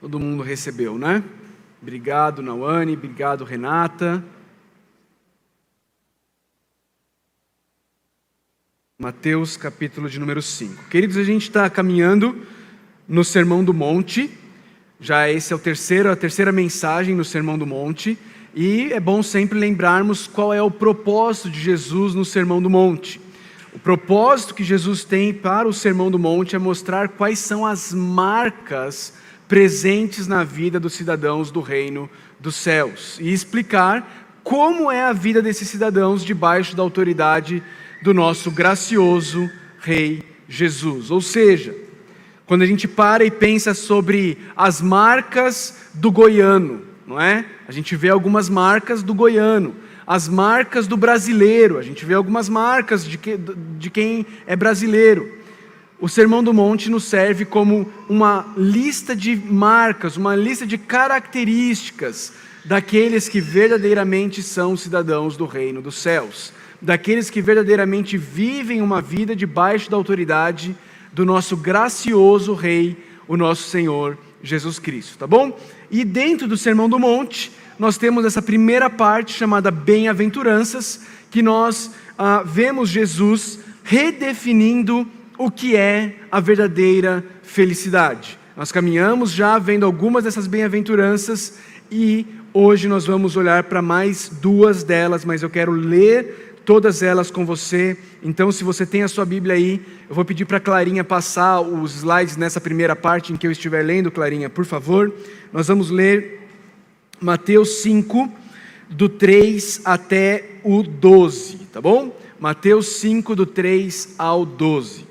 Todo mundo recebeu, né? Obrigado, Nauane, obrigado, Renata. Mateus capítulo de número 5. Queridos, a gente está caminhando no Sermão do Monte. Já esse é o terceiro, a terceira mensagem no Sermão do Monte. E é bom sempre lembrarmos qual é o propósito de Jesus no Sermão do Monte. O propósito que Jesus tem para o Sermão do Monte é mostrar quais são as marcas presentes na vida dos cidadãos do reino dos céus e explicar como é a vida desses cidadãos debaixo da autoridade do nosso gracioso Rei Jesus. Ou seja, quando a gente para e pensa sobre as marcas do goiano, não é? A gente vê algumas marcas do goiano, as marcas do brasileiro, a gente vê algumas marcas de, que, de quem é brasileiro. O Sermão do Monte nos serve como uma lista de marcas, uma lista de características daqueles que verdadeiramente são cidadãos do reino dos céus, daqueles que verdadeiramente vivem uma vida debaixo da autoridade do nosso gracioso Rei, o nosso Senhor Jesus Cristo, tá bom? E dentro do Sermão do Monte, nós temos essa primeira parte chamada Bem-aventuranças, que nós ah, vemos Jesus redefinindo o que é a verdadeira felicidade. Nós caminhamos já vendo algumas dessas bem-aventuranças e hoje nós vamos olhar para mais duas delas, mas eu quero ler todas elas com você. Então, se você tem a sua Bíblia aí, eu vou pedir para Clarinha passar os slides nessa primeira parte em que eu estiver lendo, Clarinha, por favor. Nós vamos ler Mateus 5, do 3 até o 12, tá bom? Mateus 5, do 3 ao 12.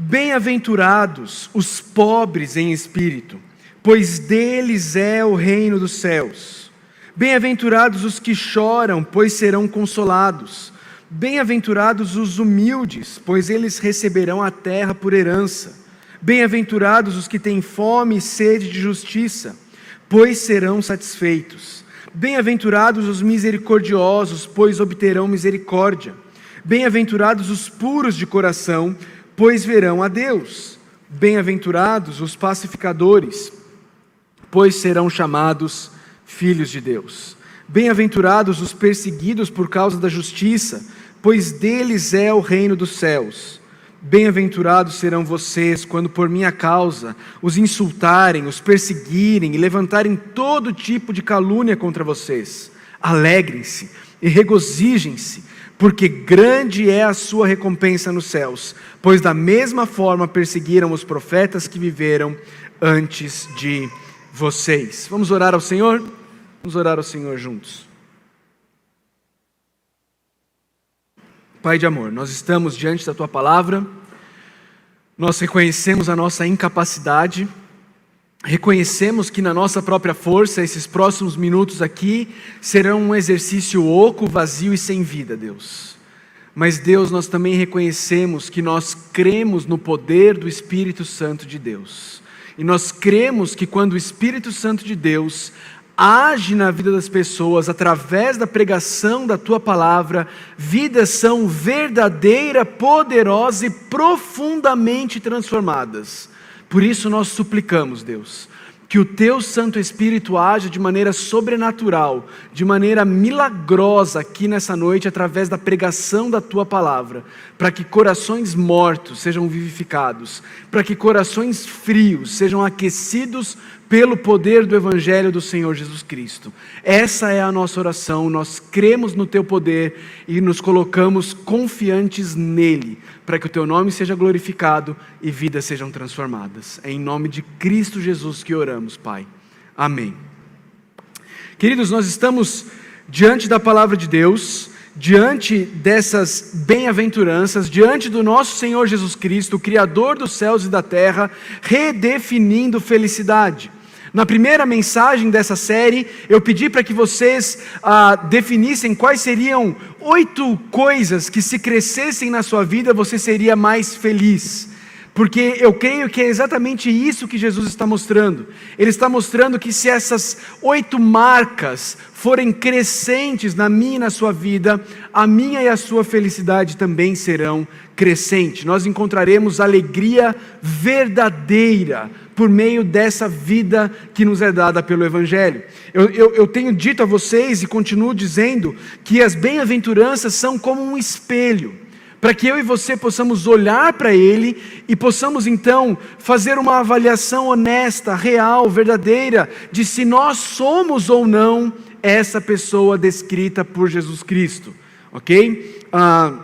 Bem-aventurados os pobres em espírito, pois deles é o reino dos céus. Bem-aventurados os que choram, pois serão consolados. Bem-aventurados os humildes, pois eles receberão a terra por herança. Bem-aventurados os que têm fome e sede de justiça, pois serão satisfeitos. Bem-aventurados os misericordiosos, pois obterão misericórdia. Bem-aventurados os puros de coração, pois verão a Deus. Bem-aventurados os pacificadores, pois serão chamados filhos de Deus. Bem-aventurados os perseguidos por causa da justiça, pois deles é o reino dos céus. Bem-aventurados serão vocês quando por minha causa os insultarem, os perseguirem e levantarem todo tipo de calúnia contra vocês. Alegrem-se e regozijem-se porque grande é a sua recompensa nos céus, pois da mesma forma perseguiram os profetas que viveram antes de vocês. Vamos orar ao Senhor? Vamos orar ao Senhor juntos. Pai de amor, nós estamos diante da tua palavra, nós reconhecemos a nossa incapacidade, reconhecemos que na nossa própria força, esses próximos minutos aqui serão um exercício oco, vazio e sem vida, Deus. Mas, Deus, nós também reconhecemos que nós cremos no poder do Espírito Santo de Deus. E nós cremos que quando o Espírito Santo de Deus age na vida das pessoas através da pregação da tua palavra, vidas são verdadeira, poderosa e profundamente transformadas. Por isso nós suplicamos, Deus, que o teu Santo Espírito haja de maneira sobrenatural, de maneira milagrosa aqui nessa noite, através da pregação da tua palavra, para que corações mortos sejam vivificados, para que corações frios sejam aquecidos pelo poder do Evangelho do Senhor Jesus Cristo. Essa é a nossa oração, nós cremos no Teu poder e nos colocamos confiantes nele, para que o Teu nome seja glorificado e vidas sejam transformadas. É em nome de Cristo Jesus que oramos, Pai. Amém. Queridos, nós estamos diante da palavra de Deus diante dessas bem-aventuranças, diante do nosso Senhor Jesus Cristo, Criador dos céus e da terra, redefinindo felicidade. Na primeira mensagem dessa série, eu pedi para que vocês ah, definissem quais seriam oito coisas que, se crescessem na sua vida, você seria mais feliz. porque eu creio que é exatamente isso que Jesus está mostrando. Ele está mostrando que se essas oito marcas forem crescentes na minha e na sua vida, a minha e a sua felicidade também serão crescentes. Nós encontraremos alegria verdadeira por meio dessa vida que nos é dada pelo Evangelho. Eu, eu, eu tenho dito a vocês e continuo dizendo que as bem-aventuranças são como um espelho para que eu e você possamos olhar para Ele e possamos então fazer uma avaliação honesta, real, verdadeira, de se nós somos ou não essa pessoa descrita por Jesus Cristo, ok? Ah,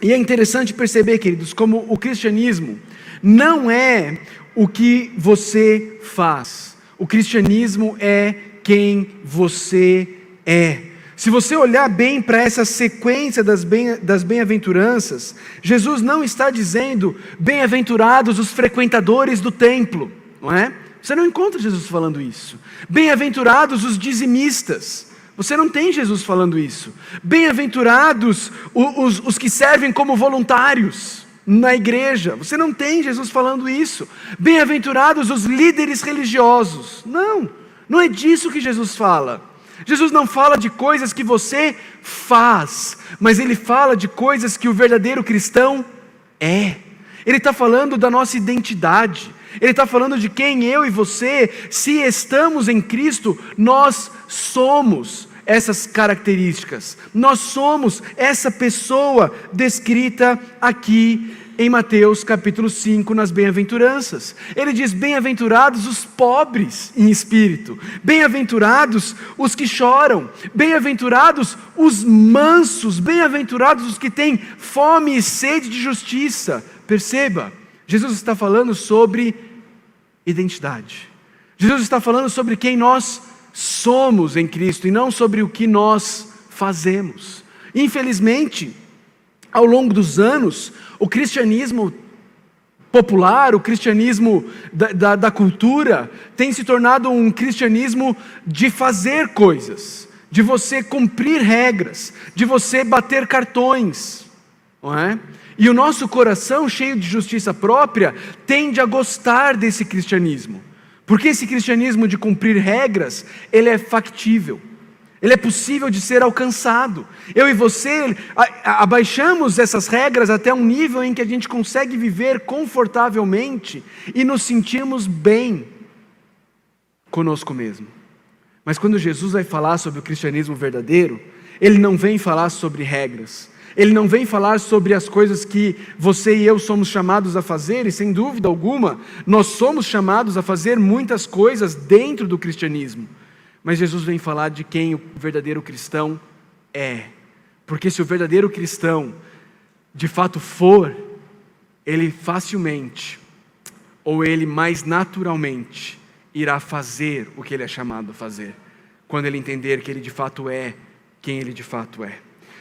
e é interessante perceber, queridos, como o cristianismo não é o que você faz, o cristianismo é quem você é. Se você olhar bem para essa sequência das, bem, das bem-aventuranças, Jesus não está dizendo bem-aventurados os frequentadores do templo, não é? Você não encontra Jesus falando isso. Bem-aventurados os dizimistas. Você não tem Jesus falando isso. Bem-aventurados os, os que servem como voluntários na igreja. Você não tem Jesus falando isso. Bem-aventurados os líderes religiosos. Não, não é disso que Jesus fala. Jesus não fala de coisas que você faz, mas ele fala de coisas que o verdadeiro cristão é. Ele está falando da nossa identidade, ele está falando de quem eu e você, se estamos em Cristo, nós somos essas características, nós somos essa pessoa descrita aqui em Mateus capítulo 5, nas bem-aventuranças. Ele diz: Bem-aventurados os pobres em espírito, bem-aventurados os que choram, bem-aventurados os mansos, bem-aventurados os que têm fome e sede de justiça. Perceba, Jesus está falando sobre identidade. Jesus está falando sobre quem nós somos em Cristo e não sobre o que nós fazemos. Infelizmente, ao longo dos anos, o cristianismo popular, o cristianismo da, da, da, cultura, tem se tornado um cristianismo de fazer coisas, de você cumprir regras, de você bater cartões, não é? E o nosso coração, cheio de justiça própria, tende a gostar desse cristianismo, porque esse cristianismo de cumprir regras, ele é factível. Ele é possível de ser alcançado. Eu e você abaixamos essas regras até um nível em que a gente consegue viver confortavelmente e nos sentirmos bem conosco mesmo. Mas quando Jesus vai falar sobre o cristianismo verdadeiro, ele não vem falar sobre regras. Ele não vem falar sobre as coisas que você e eu somos chamados a fazer, e sem dúvida alguma, nós somos chamados a fazer muitas coisas dentro do cristianismo. Mas Jesus vem falar de quem o verdadeiro cristão é. Porque se o verdadeiro cristão de fato for, ele facilmente, ou ele mais naturalmente, irá fazer o que ele é chamado a fazer, quando ele entender que ele de fato é quem ele de fato é.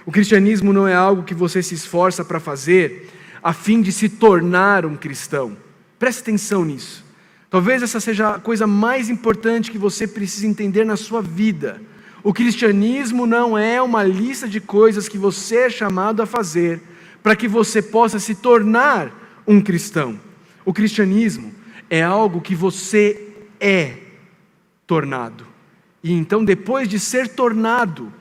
O cristianismo não é algo que você se esforça para fazer a fim de se tornar um cristão. Preste atenção nisso. Talvez essa seja a coisa mais importante que você precisa entender na sua vida. O cristianismo não é uma lista de coisas que você é chamado a fazer para que você possa se tornar um cristão. O cristianismo é algo que você é tornado. E então, depois de ser tornado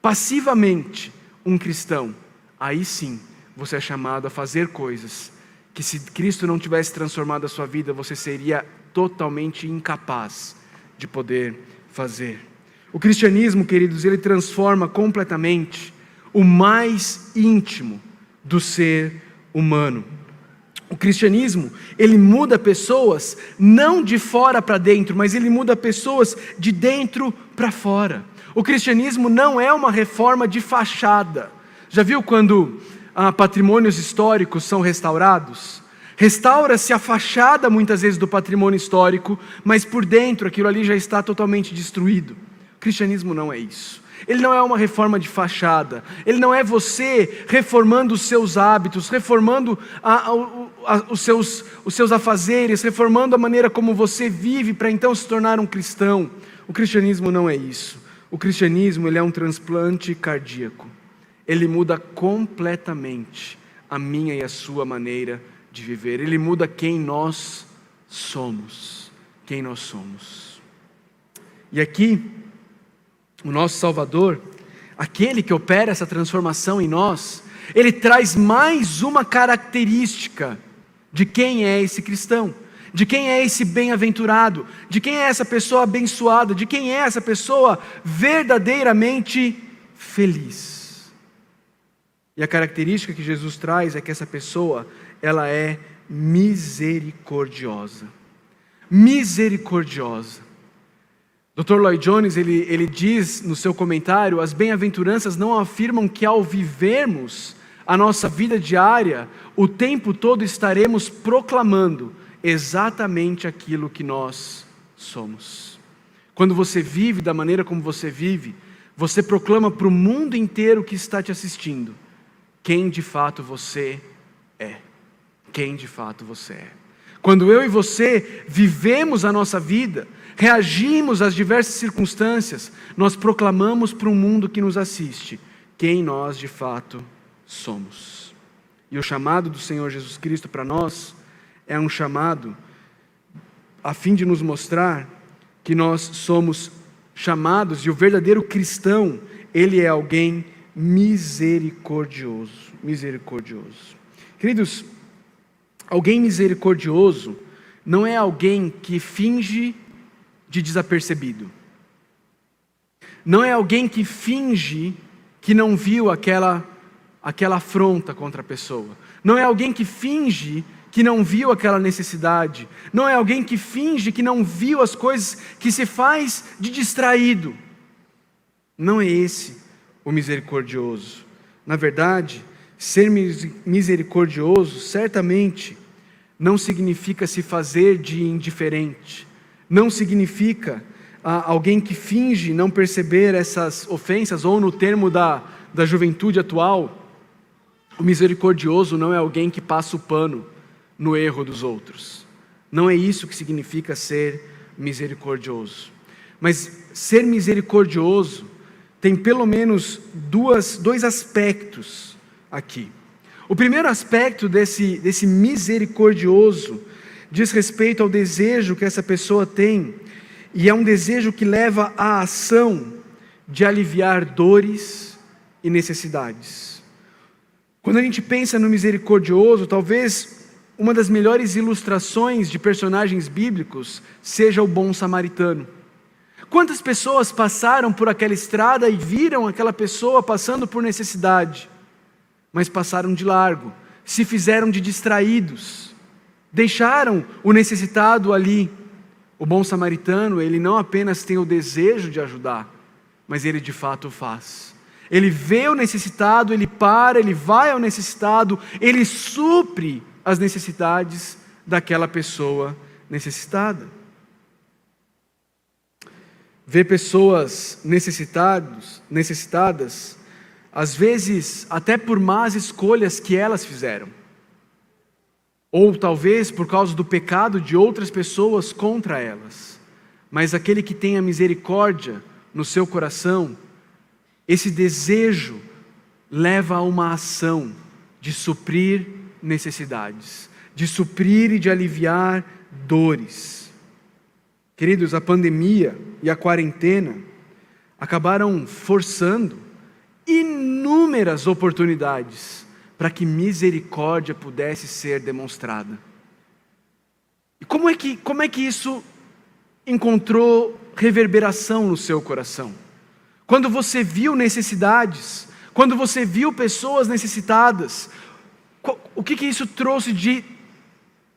passivamente um cristão, aí sim você é chamado a fazer coisas que se Cristo não tivesse transformado a sua vida, você seria totalmente incapaz de poder fazer. O cristianismo, queridos, ele transforma completamente o mais íntimo do ser humano. O cristianismo, ele muda pessoas não de fora para dentro, mas ele muda pessoas de dentro para fora. O cristianismo não é uma reforma de fachada. Já viu quando ah, patrimônios históricos são restaurados. Restaura-se a fachada, muitas vezes, do patrimônio histórico, mas por dentro aquilo ali já está totalmente destruído. O cristianismo não é isso. Ele não é uma reforma de fachada. Ele não é você reformando os seus hábitos, reformando a, a, a, os, seus, os seus afazeres, reformando a maneira como você vive para então se tornar um cristão. O cristianismo não é isso. O cristianismo ele é um transplante cardíaco ele muda completamente a minha e a sua maneira de viver, ele muda quem nós somos. Quem nós somos. E aqui, o nosso Salvador, aquele que opera essa transformação em nós, ele traz mais uma característica de quem é esse cristão, de quem é esse bem-aventurado, de quem é essa pessoa abençoada, de quem é essa pessoa verdadeiramente feliz. E a característica que Jesus traz é que essa pessoa, ela é misericordiosa. Misericordiosa. Dr. Lloyd Jones, ele, ele diz no seu comentário, as bem-aventuranças não afirmam que ao vivermos a nossa vida diária, o tempo todo estaremos proclamando exatamente aquilo que nós somos. Quando você vive da maneira como você vive, você proclama para o mundo inteiro que está te assistindo quem de fato você é. Quem de fato você é. Quando eu e você vivemos a nossa vida, reagimos às diversas circunstâncias, nós proclamamos para o mundo que nos assiste quem nós de fato somos. E o chamado do Senhor Jesus Cristo para nós é um chamado a fim de nos mostrar que nós somos chamados e o verdadeiro cristão, ele é alguém misericordioso, misericordioso. Queridos, alguém misericordioso não é alguém que finge de desapercebido. Não é alguém que finge que não viu aquela aquela afronta contra a pessoa. Não é alguém que finge que não viu aquela necessidade. Não é alguém que finge que não viu as coisas que se faz de distraído. Não é esse o misericordioso. Na verdade, ser misericordioso certamente não significa se fazer de indiferente não significa ah, alguém que finge não perceber essas ofensas, ou no termo da, da juventude atual, o misericordioso não é alguém que passa o pano no erro dos outros. Não é isso que significa ser misericordioso. Mas ser misericordioso tem pelo menos duas, dois aspectos aqui. O primeiro aspecto desse, desse misericordioso diz respeito ao desejo que essa pessoa tem, e é um desejo que leva à ação de aliviar dores e necessidades. Quando a gente pensa no misericordioso, talvez uma das melhores ilustrações de personagens bíblicos seja o bom samaritano. Quantas pessoas passaram por aquela estrada e viram aquela pessoa passando por necessidade, mas passaram de largo, se fizeram de distraídos, deixaram o necessitado ali. O bom samaritano, ele não apenas tem o desejo de ajudar, mas ele de fato faz. Ele vê o necessitado, ele para, ele vai ao necessitado, ele supre as necessidades daquela pessoa necessitada. Ver pessoas necessitados, necessitadas, às vezes até por más escolhas que elas fizeram ou talvez por causa do pecado de outras pessoas contra elas. Mas aquele que tem a misericórdia no seu coração, esse desejo leva a uma ação de suprir necessidades, de suprir e de aliviar dores. Queridos, a pandemia e a quarentena acabaram forçando inúmeras oportunidades para que misericórdia pudesse ser demonstrada. E como é que, como é que isso encontrou reverberação no seu coração? Quando você viu necessidades, quando você viu pessoas necessitadas, o que, que isso trouxe de,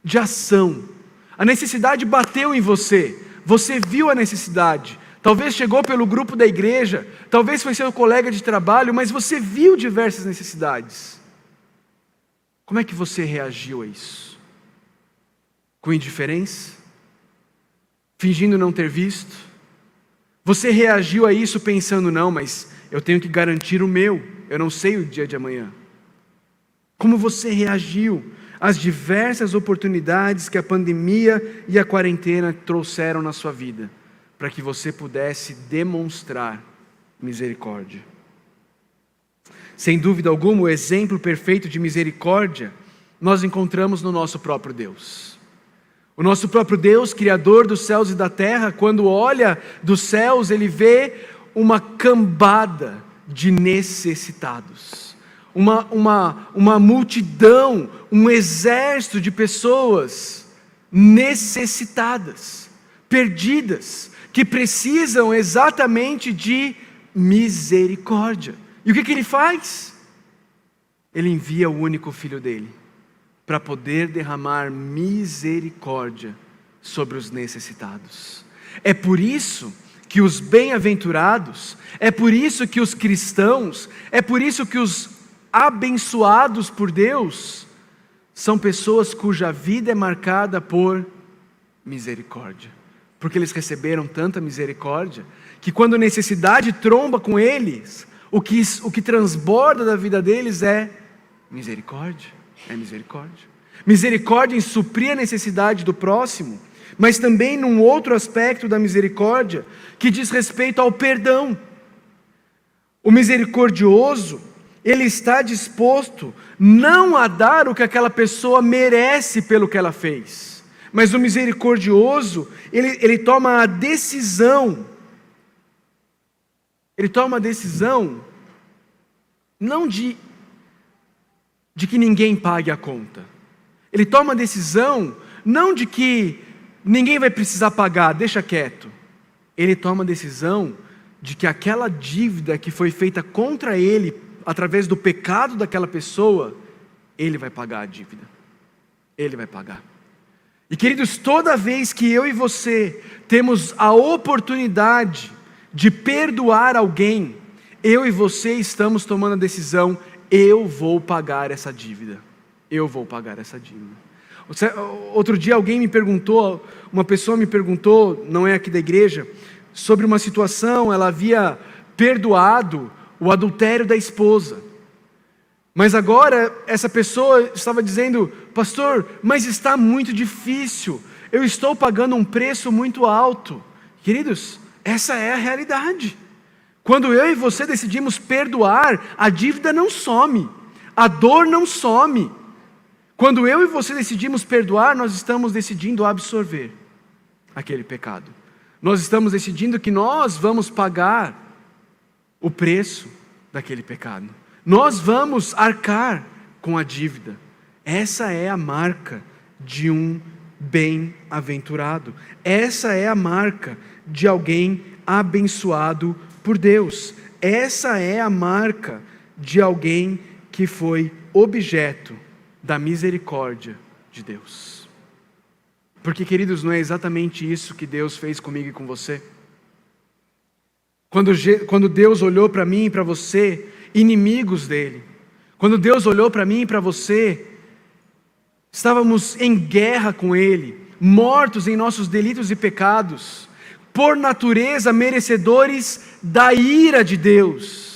de ação? A necessidade bateu em você, você viu a necessidade, talvez chegou pelo grupo da igreja, talvez foi seu colega de trabalho, mas você viu diversas necessidades. Como é que você reagiu a isso? Com indiferença? Fingindo não ter visto? Você reagiu a isso pensando, não, mas eu tenho que garantir o meu, eu não sei o dia de amanhã. Como você reagiu às diversas oportunidades que a pandemia e a quarentena trouxeram na sua vida, para que você pudesse demonstrar misericórdia? Sem dúvida alguma, o exemplo perfeito de misericórdia nós encontramos no nosso próprio Deus. O nosso próprio Deus, Criador dos céus e da terra, quando olha dos céus, ele vê uma cambada de necessitados, uma, uma, uma multidão, um exército de pessoas necessitadas, perdidas, que precisam exatamente de misericórdia. E o que, que ele faz? Ele envia o único filho dele para poder derramar misericórdia sobre os necessitados. É por isso que os bem-aventurados, é por isso que os cristãos, é por isso que os abençoados por Deus são pessoas cuja vida é marcada por misericórdia. Porque eles receberam tanta misericórdia que quando a necessidade tromba com eles, o que, o que transborda da vida deles é misericórdia é misericórdia. Misericórdia em suprir a necessidade do próximo, mas também num outro aspecto da misericórdia que diz respeito ao perdão. O misericordioso, ele está disposto não a dar o que aquela pessoa merece pelo que ela fez, mas o misericordioso, ele, ele toma a decisão, ele toma a decisão não de de que ninguém pague a conta. Ele toma a decisão não de que ninguém vai precisar pagar, deixa quieto. Ele toma a decisão de que aquela dívida que foi feita contra ele, através do pecado daquela pessoa, ele vai pagar a dívida. Ele vai pagar. E queridos, toda vez que eu e você temos a oportunidade de perdoar alguém, eu e você estamos tomando a decisão eu vou pagar essa dívida. Eu vou pagar essa dívida. Outro dia alguém me perguntou, uma pessoa me perguntou, não é aqui da igreja, sobre uma situação, ela havia perdoado o adultério da esposa. Mas agora essa pessoa estava dizendo, pastor, mas está muito difícil, eu estou pagando um preço muito alto. Queridos, essa é a realidade. Quando eu e você decidimos perdoar, a dívida não some, a dor não some. Quando eu e você decidimos perdoar, nós estamos decidindo absorver aquele pecado. Nós estamos decidindo que nós vamos pagar o preço daquele pecado. Nós vamos arcar com a dívida. Essa é a marca de um bem-aventurado. Essa é a marca de alguém abençoado por Deus. Essa é a marca de alguém que foi objeto da misericórdia de Deus. Porque, queridos, não é exatamente isso que Deus fez comigo e com você? Quando, quando Deus olhou para mim e para você, inimigos dele, quando Deus olhou para mim e para você, estávamos em guerra com Ele, mortos em nossos delitos e pecados, por natureza merecedores da ira de Deus.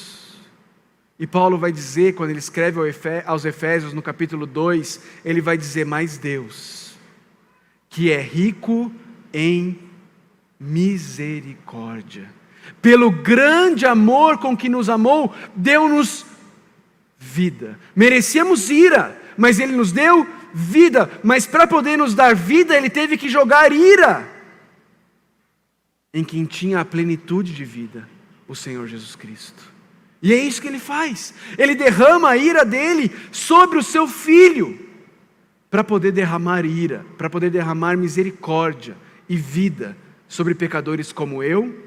E Paulo vai dizer, quando ele escreve aos Efésios, no capítulo 2, ele vai dizer: Mas Deus, que é rico em misericórdia, pelo grande amor com que nos amou, deu-nos vida. Merecíamos ira, mas Ele nos deu vida. Mas para poder nos dar vida, Ele teve que jogar ira em quem tinha a plenitude de vida, o Senhor Jesus Cristo. E é isso que ele faz. Ele derrama a ira dele sobre o seu filho, para poder derramar ira, para poder derramar misericórdia e vida sobre pecadores como eu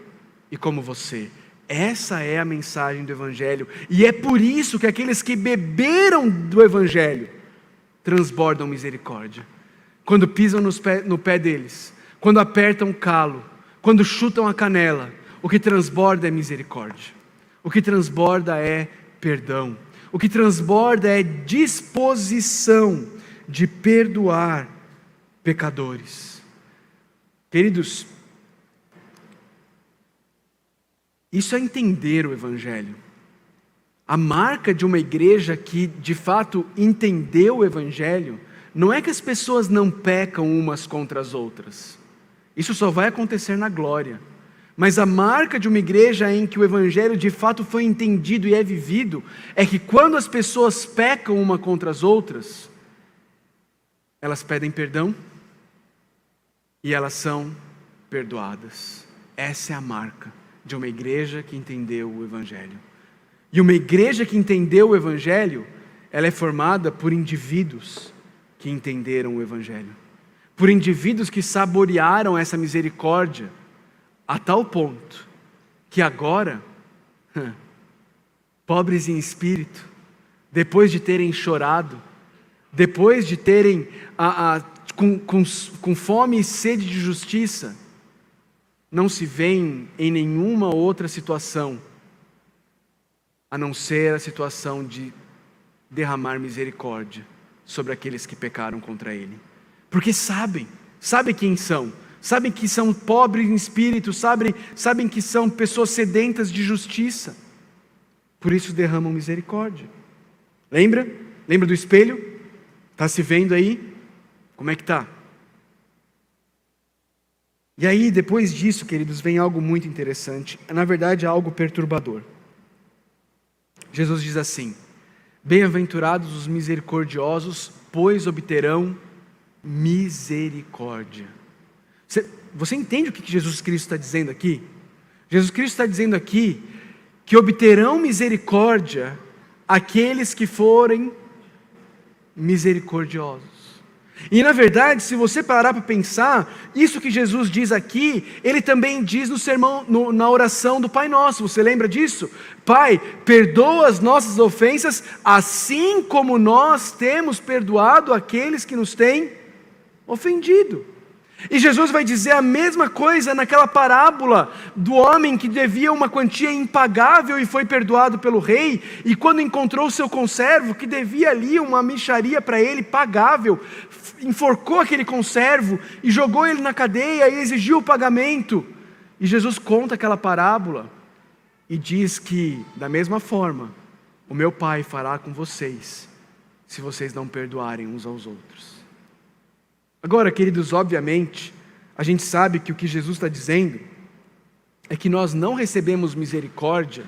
e como você. Essa é a mensagem do Evangelho, e é por isso que aqueles que beberam do Evangelho transbordam misericórdia. Quando pisam no pé deles, quando apertam o calo, quando chutam a canela, o que transborda é misericórdia, o que transborda é perdão, o que transborda é disposição de perdoar pecadores. Queridos, isso é entender o Evangelho. A marca de uma igreja que de fato entendeu o Evangelho não é que as pessoas não pecam umas contra as outras. Isso só vai acontecer na glória. Mas a marca de uma igreja em que o evangelho de fato foi entendido e é vivido é que quando as pessoas pecam uma contra as outras, elas pedem perdão e elas são perdoadas. Essa é a marca de uma igreja que entendeu o Evangelho. E uma igreja que entendeu o Evangelho, ela é formada por indivíduos que entenderam o Evangelho, por indivíduos que saborearam essa misericórdia a tal ponto que agora, pobres em espírito, depois de terem chorado, depois de terem a, a, com, com, com fome e sede de justiça, não se veem em nenhuma outra situação a não ser a situação de derramar misericórdia sobre aqueles que pecaram contra Ele. Porque sabem, sabem quem são, sabem que são pobres em espírito, sabem, sabem que são pessoas sedentas de justiça. Por isso derramam misericórdia. Lembra? Lembra do espelho? Está se vendo aí? Como é que está? E aí, depois disso, queridos, vem algo muito interessante. Na verdade, é algo perturbador. Jesus diz assim: Bem-aventurados os misericordiosos, pois obterão misericórdia. Você, você entende o que Jesus Cristo está dizendo aqui? Jesus Cristo está dizendo aqui que obterão misericórdia aqueles que forem misericordiosos. E na verdade, se você parar para pensar, isso que Jesus diz aqui, ele também diz no sermão, no, na oração do Pai Nosso. Você lembra disso? Pai, perdoa as nossas ofensas, assim como nós temos perdoado aqueles que nos têm ofendido. E Jesus vai dizer a mesma coisa naquela parábola do homem que devia uma quantia impagável e foi perdoado pelo rei, e quando encontrou seu conservo que devia ali uma micharia para ele pagável, enforcou aquele conservo e jogou ele na cadeia e exigiu o pagamento. E Jesus conta aquela parábola e diz que, da mesma forma, o meu Pai fará com vocês, se vocês não perdoarem uns aos outros. Agora, queridos, obviamente, a gente sabe que o que Jesus está dizendo é que nós não recebemos misericórdia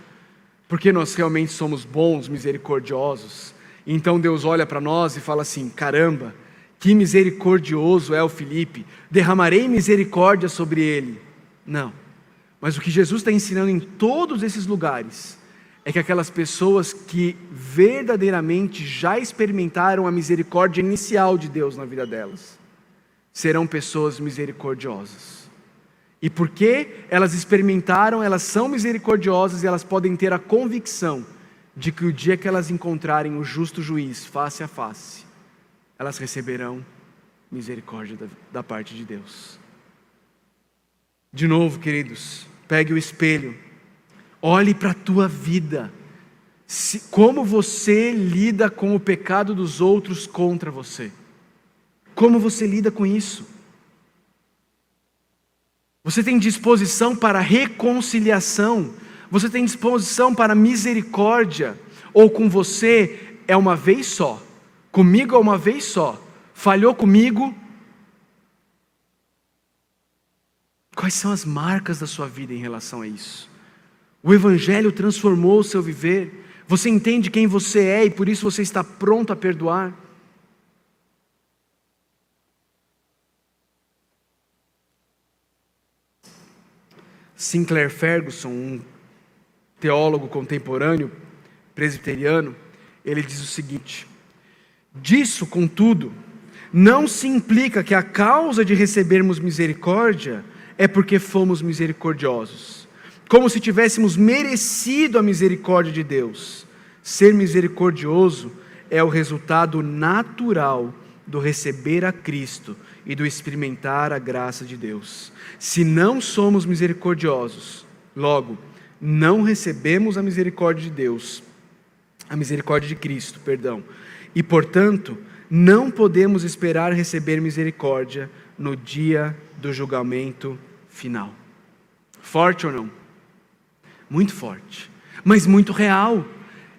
porque nós realmente somos bons, misericordiosos. Então Deus olha para nós e fala assim: caramba, que misericordioso é o Felipe, derramarei misericórdia sobre ele. Não. Mas o que Jesus está ensinando em todos esses lugares é que aquelas pessoas que verdadeiramente já experimentaram a misericórdia inicial de Deus na vida delas, serão pessoas misericordiosas. E porque elas experimentaram, elas são misericordiosas e elas podem ter a convicção de que o dia que elas encontrarem o justo juiz face a face, elas receberão misericórdia da, da parte de Deus. De novo, queridos, pegue o espelho, olhe para a tua vida, se, como você lida com o pecado dos outros contra você. Como você lida com isso? Você tem disposição para reconciliação? Você tem disposição para misericórdia? Ou com você é uma vez só? Comigo é uma vez só? Falhou comigo? Quais são as marcas da sua vida em relação a isso? O Evangelho transformou o seu viver. Você entende quem você é e por isso você está pronto a perdoar? Sinclair Ferguson, um teólogo contemporâneo presbiteriano, ele diz o seguinte: Disso, contudo, não se implica que a causa de recebermos misericórdia é porque fomos misericordiosos, como se tivéssemos merecido a misericórdia de Deus. Ser misericordioso é o resultado natural do receber a Cristo e do experimentar a graça de Deus. Se não somos misericordiosos, logo, não recebemos a misericórdia de Deus, a misericórdia de Cristo, perdão, e portanto, não podemos esperar receber misericórdia no dia do julgamento final. Forte ou não? Muito forte, mas muito real.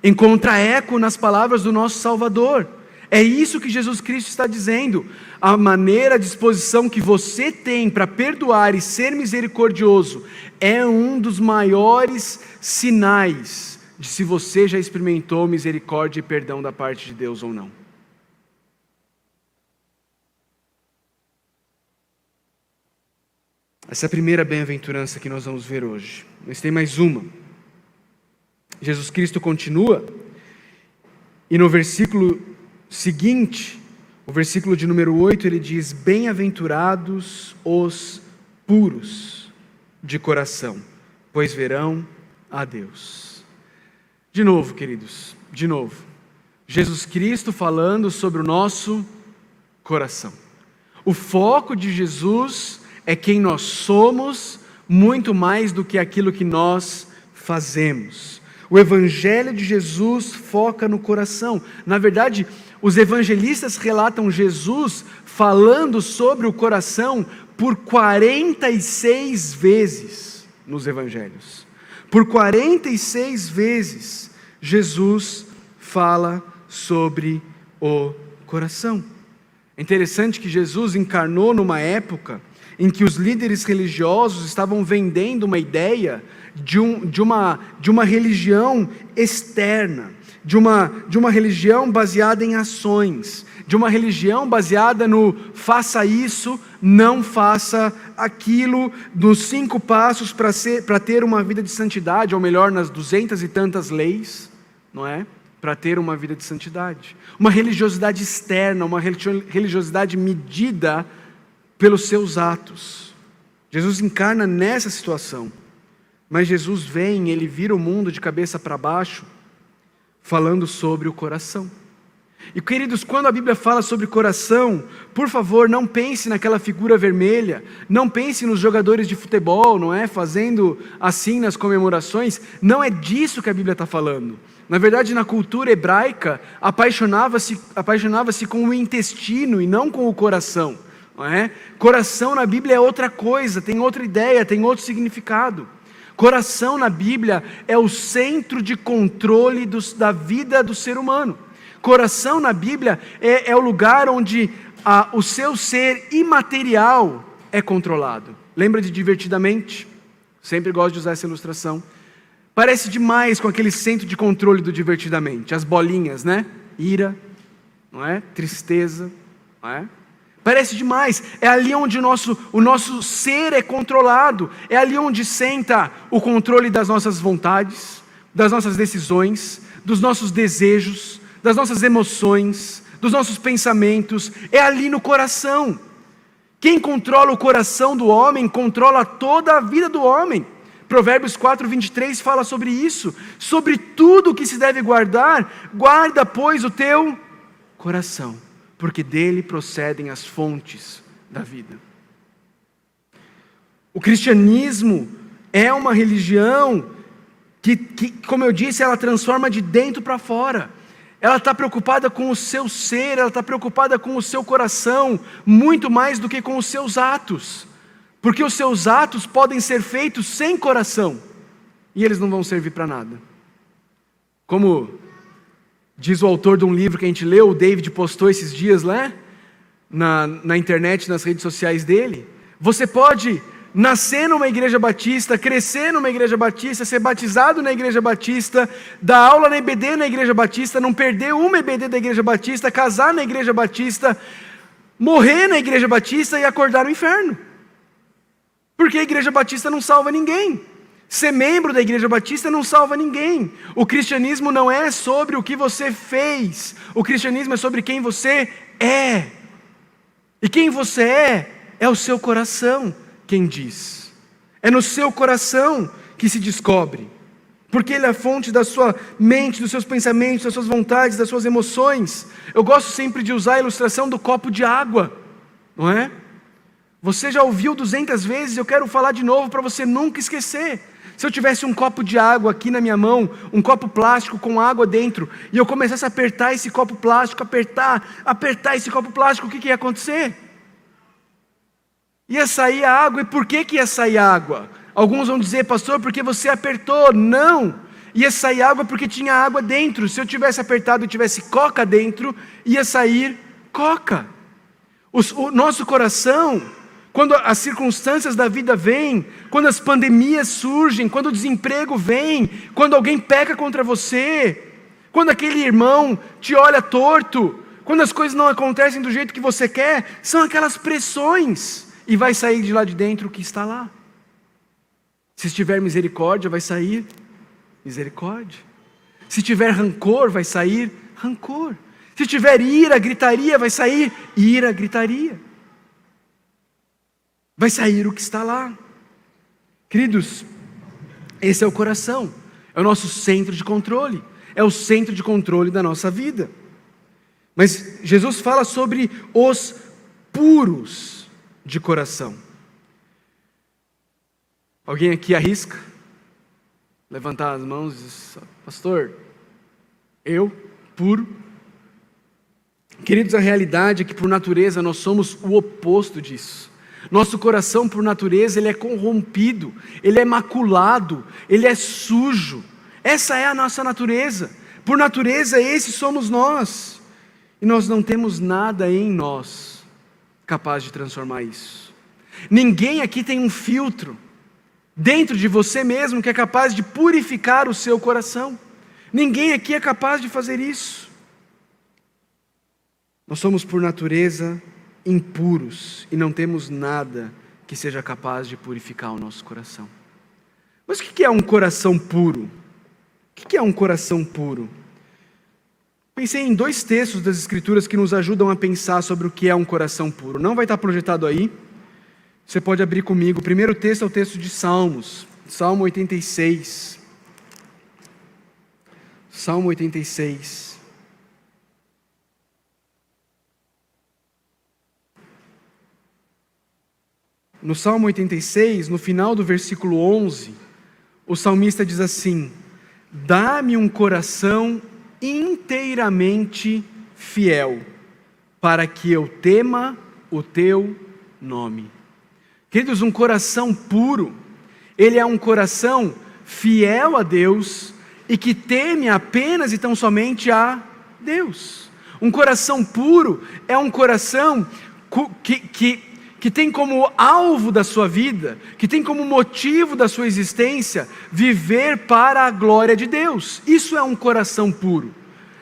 Encontra eco nas palavras do nosso Salvador. É isso que Jesus Cristo está dizendo. A maneira, a disposição que você tem para perdoar e ser misericordioso é um dos maiores sinais de se você já experimentou misericórdia e perdão da parte de Deus ou não. Essa é a primeira bem-aventurança que nós vamos ver hoje. Mas tem mais uma. Jesus Cristo continua, e no versículo seguinte, o versículo de número 8, ele diz: Bem-aventurados os puros de coração, pois verão a Deus. De novo, queridos, de novo. Jesus Cristo falando sobre o nosso coração. O foco de Jesus é quem nós somos, muito mais do que aquilo que nós fazemos. O Evangelho de Jesus foca no coração. Na verdade, os evangelistas relatam Jesus falando sobre o coração por 46 vezes nos evangelhos. Por 46 vezes, Jesus fala sobre o coração. É interessante que Jesus encarnou numa época em que os líderes religiosos estavam vendendo uma ideia de, um, de, uma, de uma religião externa, de uma, de uma religião baseada em ações, de uma religião baseada no faça isso, não faça aquilo, dos cinco passos para ter uma vida de santidade, ou melhor, nas duzentas e tantas leis, não é? Para ter uma vida de santidade. Uma religiosidade externa, uma religiosidade medida pelos seus atos. Jesus encarna nessa situação. Mas Jesus vem, ele vira o mundo de cabeça para baixo, falando sobre o coração. E queridos, quando a Bíblia fala sobre coração, por favor, não pense naquela figura vermelha, não pense nos jogadores de futebol, não é? Fazendo assim nas comemorações, não é disso que a Bíblia está falando. Na verdade, na cultura hebraica, apaixonava-se apaixonava com o intestino e não com o coração. Não é? Coração na Bíblia é outra coisa, tem outra ideia, tem outro significado. Coração na Bíblia é o centro de controle dos, da vida do ser humano. Coração na Bíblia é, é o lugar onde a, o seu ser imaterial é controlado. Lembra de divertidamente? Sempre gosto de usar essa ilustração. Parece demais com aquele centro de controle do divertidamente, as bolinhas, né? Ira, não é? Tristeza, não é? Parece demais. É ali onde o nosso, o nosso ser é controlado. É ali onde senta o controle das nossas vontades, das nossas decisões, dos nossos desejos, das nossas emoções, dos nossos pensamentos. É ali no coração. Quem controla o coração do homem controla toda a vida do homem. Provérbios 4, 23 fala sobre isso. Sobre tudo que se deve guardar, guarda, pois, o teu coração, porque dele procedem as fontes da vida. O cristianismo é uma religião que, que como eu disse, ela transforma de dentro para fora. Ela está preocupada com o seu ser, ela está preocupada com o seu coração, muito mais do que com os seus atos. Porque os seus atos podem ser feitos sem coração e eles não vão servir para nada. Como diz o autor de um livro que a gente leu, o David postou esses dias lá na, na internet, nas redes sociais dele. Você pode nascer numa igreja batista, crescer numa igreja batista, ser batizado na igreja batista, dar aula na EBD na igreja batista, não perder uma EBD da igreja batista, casar na igreja batista, morrer na igreja batista e acordar no inferno. Porque a igreja batista não salva ninguém. Ser membro da igreja batista não salva ninguém. O cristianismo não é sobre o que você fez, o cristianismo é sobre quem você é. E quem você é, é o seu coração quem diz. É no seu coração que se descobre. Porque ele é a fonte da sua mente, dos seus pensamentos, das suas vontades, das suas emoções. Eu gosto sempre de usar a ilustração do copo de água, não é? Você já ouviu duzentas vezes, eu quero falar de novo para você nunca esquecer. Se eu tivesse um copo de água aqui na minha mão, um copo plástico com água dentro, e eu começasse a apertar esse copo plástico, apertar, apertar esse copo plástico, o que, que ia acontecer? Ia sair a água, e por que, que ia sair água? Alguns vão dizer, pastor, porque você apertou. Não! Ia sair água porque tinha água dentro. Se eu tivesse apertado e tivesse coca dentro, ia sair coca. o nosso coração quando as circunstâncias da vida vêm, quando as pandemias surgem, quando o desemprego vem, quando alguém peca contra você, quando aquele irmão te olha torto, quando as coisas não acontecem do jeito que você quer, são aquelas pressões e vai sair de lá de dentro o que está lá. Se estiver misericórdia, vai sair misericórdia. Se tiver rancor, vai sair rancor. Se tiver ira, gritaria, vai sair ira, gritaria. Vai sair o que está lá. Queridos, esse é o coração, é o nosso centro de controle, é o centro de controle da nossa vida. Mas Jesus fala sobre os puros de coração. Alguém aqui arrisca? Levantar as mãos e dizer, pastor, eu, puro. Queridos, a realidade é que por natureza nós somos o oposto disso. Nosso coração, por natureza, ele é corrompido, ele é maculado, ele é sujo. Essa é a nossa natureza. Por natureza, esse somos nós. E nós não temos nada em nós capaz de transformar isso. Ninguém aqui tem um filtro dentro de você mesmo que é capaz de purificar o seu coração. Ninguém aqui é capaz de fazer isso. Nós somos, por natureza, impuros e não temos nada que seja capaz de purificar o nosso coração. Mas o que é um coração puro? O que é um coração puro? Pensei em dois textos das Escrituras que nos ajudam a pensar sobre o que é um coração puro. Não vai estar projetado aí. Você pode abrir comigo. O primeiro texto é o texto de Salmos, Salmo 86. Salmo 86. No Salmo 86, no final do versículo 11, o salmista diz assim: Dá-me um coração inteiramente fiel, para que eu tema o teu nome. Queridos, um coração puro, ele é um coração fiel a Deus e que teme apenas e tão somente a Deus. Um coração puro é um coração que, que que tem como alvo da sua vida, que tem como motivo da sua existência, viver para a glória de Deus. Isso é um coração puro.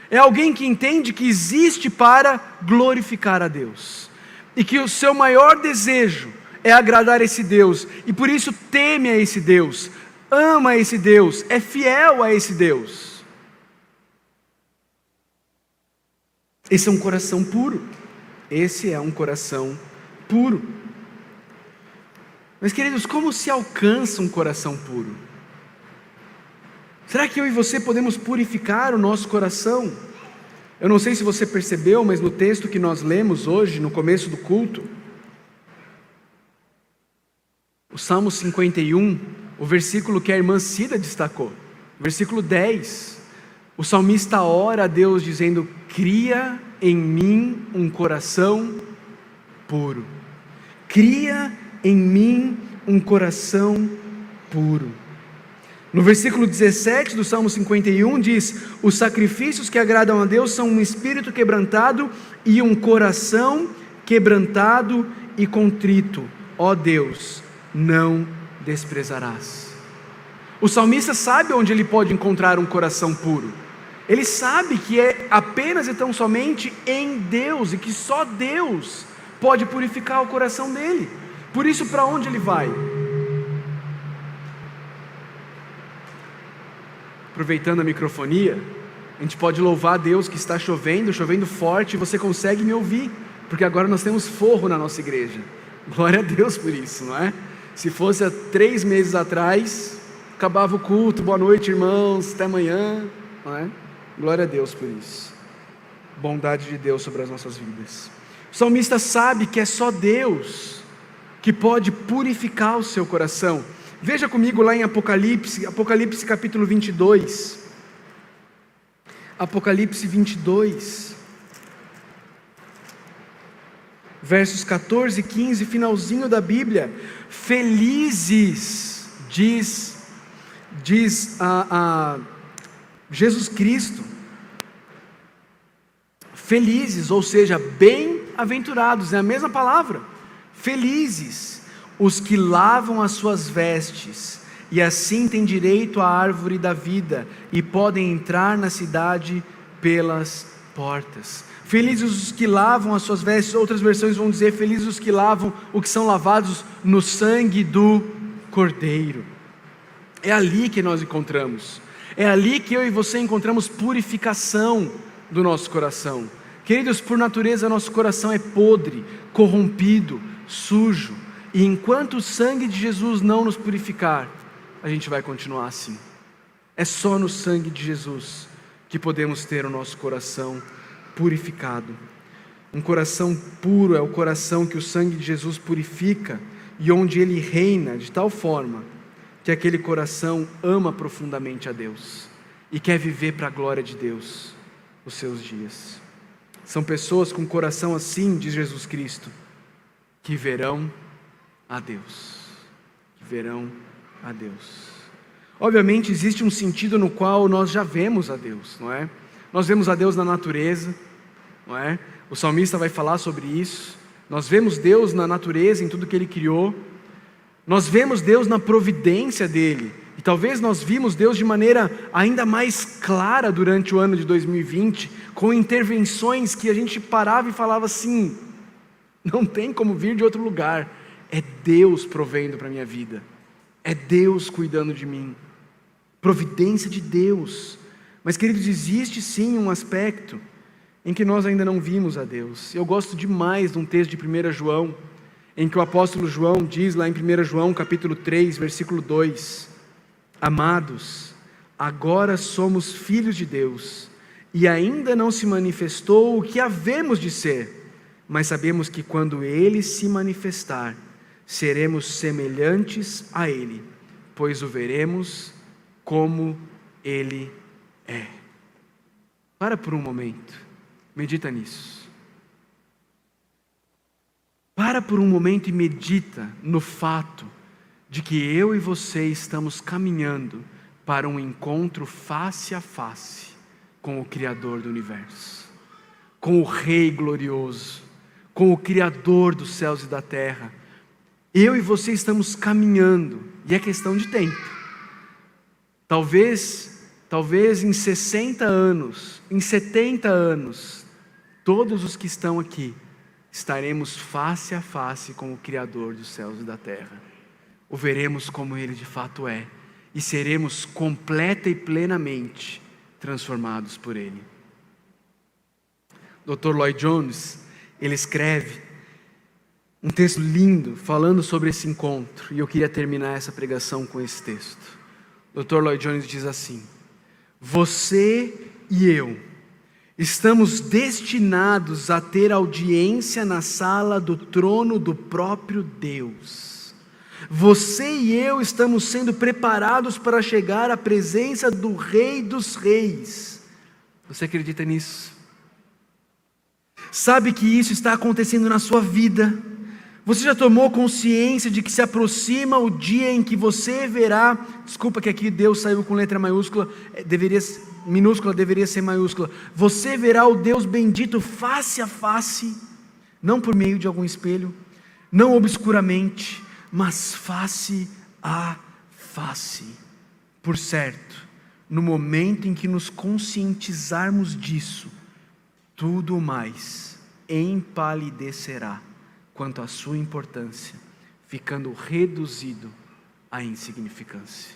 É alguém que entende que existe para glorificar a Deus. E que o seu maior desejo é agradar esse Deus, e por isso teme a esse Deus, ama esse Deus, é fiel a esse Deus. Esse é um coração puro. Esse é um coração puro. Mas, queridos, como se alcança um coração puro? Será que eu e você podemos purificar o nosso coração? Eu não sei se você percebeu, mas no texto que nós lemos hoje, no começo do culto, o Salmo 51, o versículo que a irmã Cida destacou, versículo 10, o salmista ora a Deus dizendo: Cria em mim um coração puro. Cria em mim um coração puro. No versículo 17 do Salmo 51 diz: Os sacrifícios que agradam a Deus são um espírito quebrantado e um coração quebrantado e contrito. Ó Deus, não desprezarás. O salmista sabe onde ele pode encontrar um coração puro. Ele sabe que é apenas e tão somente em Deus e que só Deus pode purificar o coração dele. Por isso, para onde ele vai? Aproveitando a microfonia, a gente pode louvar a Deus que está chovendo, chovendo forte, você consegue me ouvir, porque agora nós temos forro na nossa igreja. Glória a Deus por isso, não é? Se fosse há três meses atrás, acabava o culto, boa noite, irmãos, até amanhã, não é? Glória a Deus por isso. Bondade de Deus sobre as nossas vidas. O salmista sabe que é só Deus que pode purificar o seu coração. Veja comigo lá em Apocalipse, Apocalipse capítulo 22. Apocalipse 22. Versos 14 e 15, finalzinho da Bíblia. Felizes, diz, diz a, a Jesus Cristo. Felizes, ou seja, bem bem-aventurados, é a mesma palavra. Felizes os que lavam as suas vestes, e assim têm direito à árvore da vida, e podem entrar na cidade pelas portas. Felizes os que lavam as suas vestes, outras versões vão dizer: Felizes os que lavam o que são lavados no sangue do Cordeiro. É ali que nós encontramos, é ali que eu e você encontramos purificação do nosso coração. Queridos, por natureza, nosso coração é podre, corrompido, sujo, e enquanto o sangue de Jesus não nos purificar, a gente vai continuar assim. É só no sangue de Jesus que podemos ter o nosso coração purificado. Um coração puro é o coração que o sangue de Jesus purifica e onde ele reina de tal forma que aquele coração ama profundamente a Deus e quer viver para a glória de Deus os seus dias. São pessoas com coração assim, diz Jesus Cristo, que verão a Deus. Que verão a Deus. Obviamente existe um sentido no qual nós já vemos a Deus, não é? Nós vemos a Deus na natureza, não é? O salmista vai falar sobre isso. Nós vemos Deus na natureza, em tudo que Ele criou. Nós vemos Deus na providência dele. Talvez nós vimos Deus de maneira ainda mais clara durante o ano de 2020, com intervenções que a gente parava e falava assim: não tem como vir de outro lugar. É Deus provendo para a minha vida. É Deus cuidando de mim. Providência de Deus. Mas, queridos, existe sim um aspecto em que nós ainda não vimos a Deus. Eu gosto demais de um texto de 1 João, em que o apóstolo João diz lá em 1 João capítulo 3, versículo 2: Amados, agora somos filhos de Deus, e ainda não se manifestou o que havemos de ser, mas sabemos que quando ele se manifestar, seremos semelhantes a ele, pois o veremos como ele é. Para por um momento. Medita nisso. Para por um momento e medita no fato de que eu e você estamos caminhando para um encontro face a face com o Criador do universo, com o Rei glorioso, com o Criador dos céus e da terra. Eu e você estamos caminhando, e é questão de tempo. Talvez, talvez em 60 anos, em 70 anos, todos os que estão aqui estaremos face a face com o Criador dos céus e da terra. O veremos como Ele de fato é e seremos completa e plenamente transformados por Ele. Dr. Lloyd Jones, ele escreve um texto lindo falando sobre esse encontro, e eu queria terminar essa pregação com esse texto. Dr. Lloyd Jones diz assim: Você e eu Estamos destinados a ter audiência na sala do trono do próprio Deus. Você e eu estamos sendo preparados para chegar à presença do Rei dos Reis. Você acredita nisso? Sabe que isso está acontecendo na sua vida? Você já tomou consciência de que se aproxima o dia em que você verá, desculpa que aqui Deus saiu com letra maiúscula, é, deveria minúscula deveria ser maiúscula. Você verá o Deus bendito face a face, não por meio de algum espelho, não obscuramente, mas face a face. Por certo, no momento em que nos conscientizarmos disso, tudo mais empalidecerá quanto à sua importância, ficando reduzido à insignificância.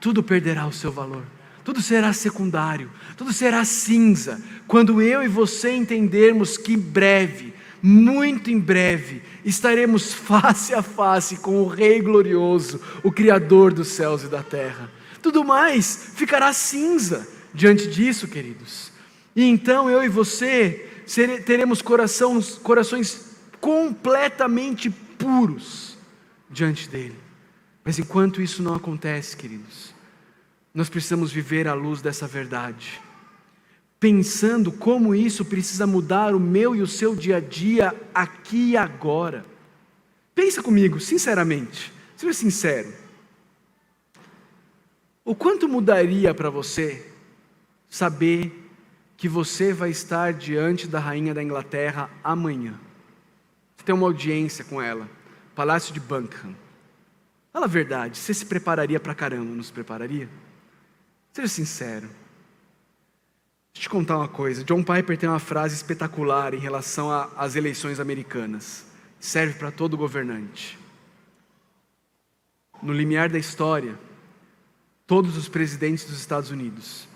Tudo perderá o seu valor, tudo será secundário, tudo será cinza, quando eu e você entendermos que breve, muito em breve, estaremos face a face com o Rei glorioso, o Criador dos céus e da terra. Tudo mais ficará cinza diante disso, queridos. E então eu e você teremos corações, corações completamente puros diante dele. Mas enquanto isso não acontece, queridos, nós precisamos viver à luz dessa verdade, pensando como isso precisa mudar o meu e o seu dia a dia aqui e agora. Pensa comigo, sinceramente, seja sincero. O quanto mudaria para você saber que você vai estar diante da rainha da Inglaterra amanhã? Você tem uma audiência com ela, Palácio de Buckingham. Fala a verdade, você se prepararia para caramba, não se prepararia? Seja sincero. Deixa eu te contar uma coisa. John Piper tem uma frase espetacular em relação às eleições americanas. Serve para todo governante. No limiar da história, todos os presidentes dos Estados Unidos,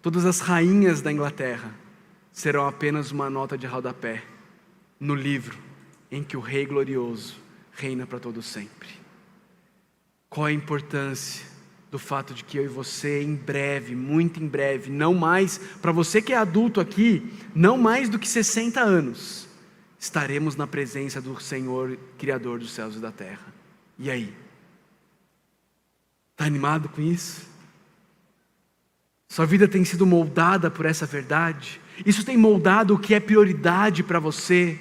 todas as rainhas da Inglaterra, serão apenas uma nota de rodapé no livro em que o Rei Glorioso reina para todo sempre. Qual a importância do fato de que eu e você, em breve, muito em breve, não mais, para você que é adulto aqui, não mais do que 60 anos, estaremos na presença do Senhor, Criador dos céus e da terra. E aí? Está animado com isso? Sua vida tem sido moldada por essa verdade? Isso tem moldado o que é prioridade para você?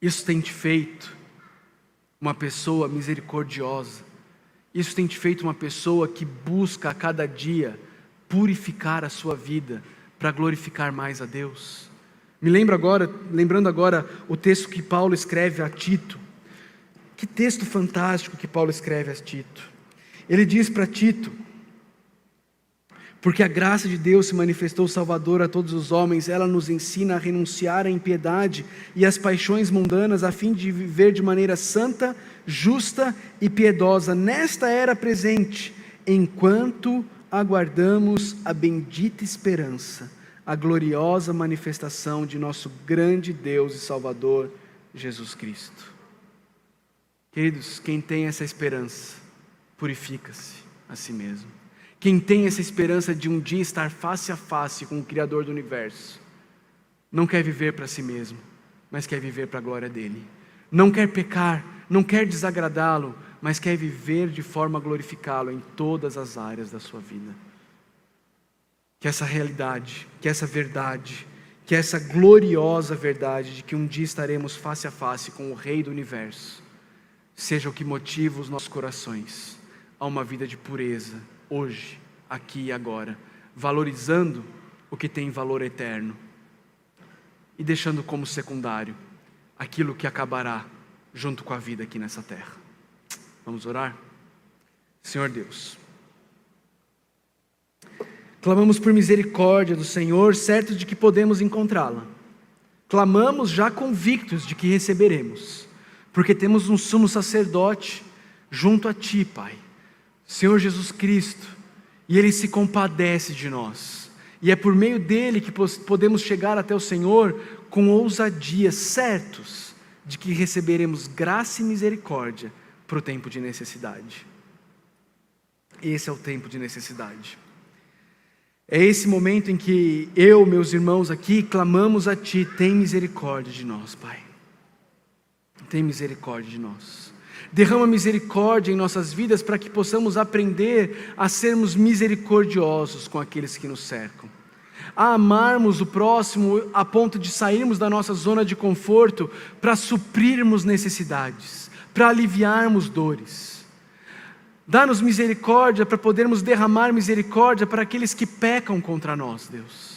Isso tem te feito uma pessoa misericordiosa. Isso tem te feito uma pessoa que busca a cada dia purificar a sua vida para glorificar mais a Deus. Me lembro agora, lembrando agora o texto que Paulo escreve a Tito. Que texto fantástico que Paulo escreve a Tito. Ele diz para Tito: porque a graça de Deus se manifestou salvadora a todos os homens, ela nos ensina a renunciar à impiedade e às paixões mundanas, a fim de viver de maneira santa, justa e piedosa nesta era presente, enquanto aguardamos a bendita esperança, a gloriosa manifestação de nosso grande Deus e Salvador, Jesus Cristo. Queridos, quem tem essa esperança, purifica-se a si mesmo. Quem tem essa esperança de um dia estar face a face com o Criador do universo, não quer viver para si mesmo, mas quer viver para a glória dele. Não quer pecar, não quer desagradá-lo, mas quer viver de forma a glorificá-lo em todas as áreas da sua vida. Que essa realidade, que essa verdade, que essa gloriosa verdade de que um dia estaremos face a face com o Rei do universo, seja o que motiva os nossos corações a uma vida de pureza hoje, aqui e agora, valorizando o que tem valor eterno e deixando como secundário aquilo que acabará junto com a vida aqui nessa terra. Vamos orar? Senhor Deus, clamamos por misericórdia do Senhor, certos de que podemos encontrá-la. Clamamos já convictos de que receberemos, porque temos um sumo sacerdote junto a Ti, Pai Senhor Jesus Cristo, e Ele se compadece de nós, e é por meio dele que podemos chegar até o Senhor com ousadia, certos de que receberemos graça e misericórdia para o tempo de necessidade. Esse é o tempo de necessidade. É esse momento em que eu, meus irmãos aqui, clamamos a Ti, tem misericórdia de nós, Pai. Tem misericórdia de nós. Derrama misericórdia em nossas vidas para que possamos aprender a sermos misericordiosos com aqueles que nos cercam. A amarmos o próximo a ponto de sairmos da nossa zona de conforto para suprirmos necessidades, para aliviarmos dores. Dá-nos misericórdia para podermos derramar misericórdia para aqueles que pecam contra nós, Deus.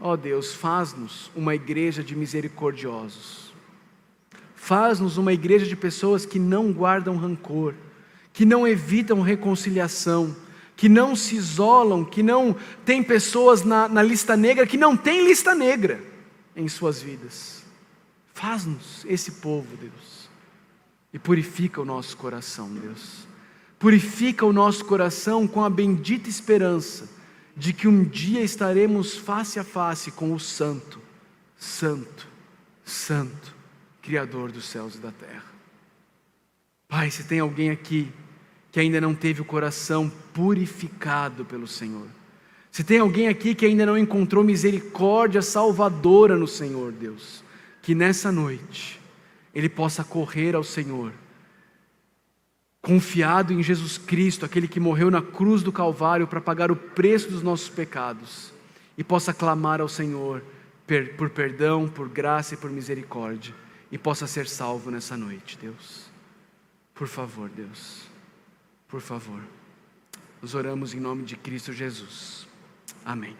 Ó oh Deus, faz-nos uma igreja de misericordiosos Faz-nos uma igreja de pessoas que não guardam rancor, que não evitam reconciliação, que não se isolam, que não tem pessoas na, na lista negra, que não tem lista negra em suas vidas. Faz-nos esse povo, Deus, e purifica o nosso coração, Deus. Purifica o nosso coração com a bendita esperança de que um dia estaremos face a face com o Santo, Santo, Santo Criador dos céus e da terra. Pai, se tem alguém aqui que ainda não teve o coração purificado pelo Senhor, se tem alguém aqui que ainda não encontrou misericórdia salvadora no Senhor, Deus, que nessa noite ele possa correr ao Senhor, confiado em Jesus Cristo, aquele que morreu na cruz do Calvário para pagar o preço dos nossos pecados, e possa clamar ao Senhor por perdão, por graça e por misericórdia e possa ser salvo nessa noite, Deus. Por favor, Deus. Por favor. Nós oramos em nome de Cristo Jesus. Amém.